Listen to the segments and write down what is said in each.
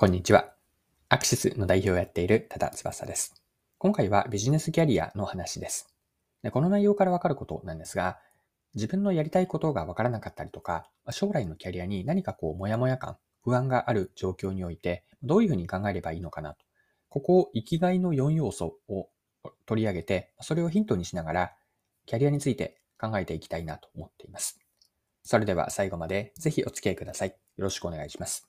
こんにちは。アクシスの代表をやっている多田翼です。今回はビジネスキャリアの話です。でこの内容からわかることなんですが、自分のやりたいことがわからなかったりとか、将来のキャリアに何かこう、もやもや感、不安がある状況において、どういうふうに考えればいいのかなと。ここを生きがいの4要素を取り上げて、それをヒントにしながら、キャリアについて考えていきたいなと思っています。それでは最後までぜひお付き合いください。よろしくお願いします。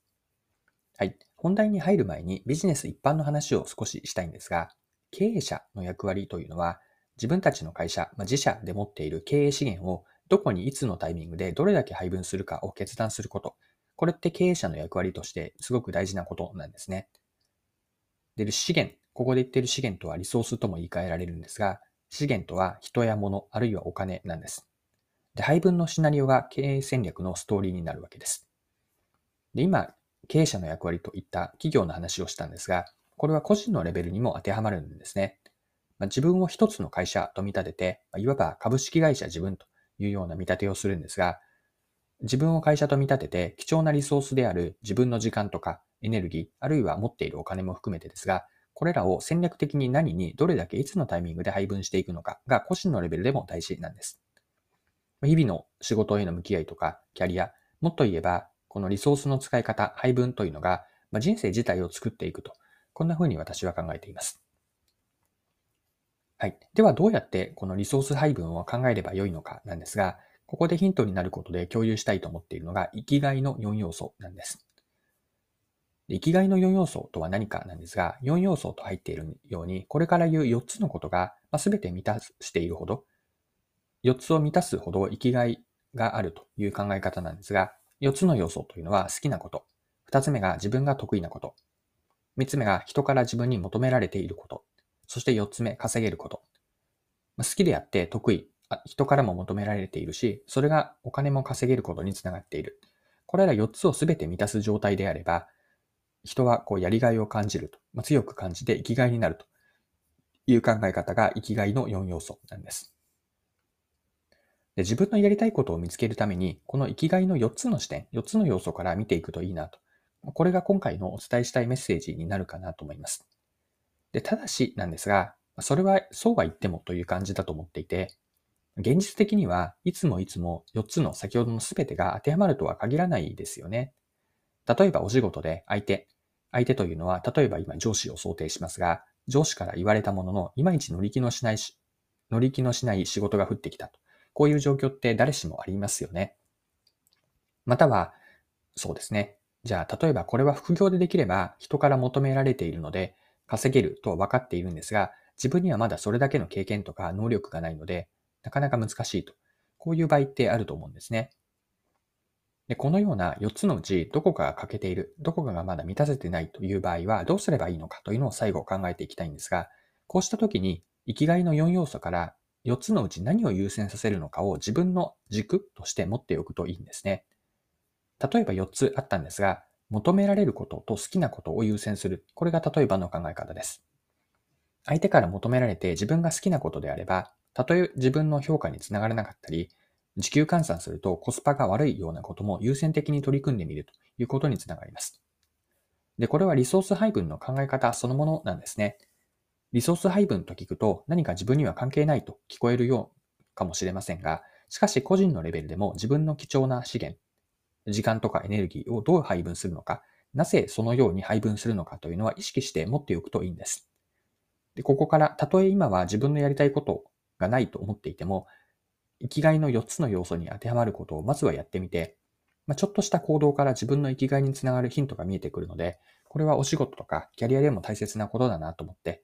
はい。本題に入る前にビジネス一般の話を少ししたいんですが、経営者の役割というのは、自分たちの会社、まあ、自社で持っている経営資源をどこにいつのタイミングでどれだけ配分するかを決断すること。これって経営者の役割としてすごく大事なことなんですね。で、資源、ここで言っている資源とはリソースとも言い換えられるんですが、資源とは人や物、あるいはお金なんです。で、配分のシナリオが経営戦略のストーリーになるわけです。で、今、経営者の役割といった企業の話をしたんですが、これは個人のレベルにも当てはまるんですね。まあ、自分を一つの会社と見立てて、まあ、いわば株式会社自分というような見立てをするんですが、自分を会社と見立てて貴重なリソースである自分の時間とかエネルギー、あるいは持っているお金も含めてですが、これらを戦略的に何にどれだけいつのタイミングで配分していくのかが個人のレベルでも大事なんです。日々の仕事への向き合いとかキャリア、もっと言えばこのリソースの使い方、配分というのが、まあ、人生自体を作っていくと。こんな風に私は考えています。はい。では、どうやってこのリソース配分を考えればよいのかなんですが、ここでヒントになることで共有したいと思っているのが、生きがいの4要素なんです。生きがいの4要素とは何かなんですが、4要素と入っているように、これから言う4つのことが、まあ、全て満たしているほど、4つを満たすほど生きがいがあるという考え方なんですが、4つの要素というのは好きなこと。2つ目が自分が得意なこと。3つ目が人から自分に求められていること。そして4つ目、稼げること。好きであって得意。人からも求められているし、それがお金も稼げることにつながっている。これら4つを全て満たす状態であれば、人はこうやりがいを感じると、強く感じて生きがいになるという考え方が生きがいの4要素なんです。で自分のやりたいことを見つけるために、この生きがいの4つの視点、4つの要素から見ていくといいなと。これが今回のお伝えしたいメッセージになるかなと思います。で、ただしなんですが、それはそうは言ってもという感じだと思っていて、現実的にはいつもいつも4つの先ほどの全てが当てはまるとは限らないですよね。例えばお仕事で相手、相手というのは例えば今上司を想定しますが、上司から言われたもののいまいち乗り気のしないし、乗り気のしない仕事が降ってきたと。こういう状況って誰しもありますよね。または、そうですね。じゃあ、例えばこれは副業でできれば人から求められているので稼げるとは分かっているんですが、自分にはまだそれだけの経験とか能力がないので、なかなか難しいと。こういう場合ってあると思うんですね。で、このような4つのうちどこかが欠けている、どこかがまだ満たせてないという場合はどうすればいいのかというのを最後考えていきたいんですが、こうした時に生きがいの4要素から4つのうち何を優先させるのかを自分の軸として持っておくといいんですね。例えば4つあったんですが、求められることと好きなことを優先する。これが例えばの考え方です。相手から求められて自分が好きなことであれば、たとえ自分の評価につながらなかったり、時給換算するとコスパが悪いようなことも優先的に取り組んでみるということにつながります。で、これはリソース配分の考え方そのものなんですね。リソース配分と聞くと何か自分には関係ないと聞こえるようかもしれませんが、しかし個人のレベルでも自分の貴重な資源、時間とかエネルギーをどう配分するのか、なぜそのように配分するのかというのは意識して持っておくといいんです。でここから、たとえ今は自分のやりたいことがないと思っていても、生きがいの4つの要素に当てはまることをまずはやってみて、まあ、ちょっとした行動から自分の生きがいにつながるヒントが見えてくるので、これはお仕事とかキャリアでも大切なことだなと思って、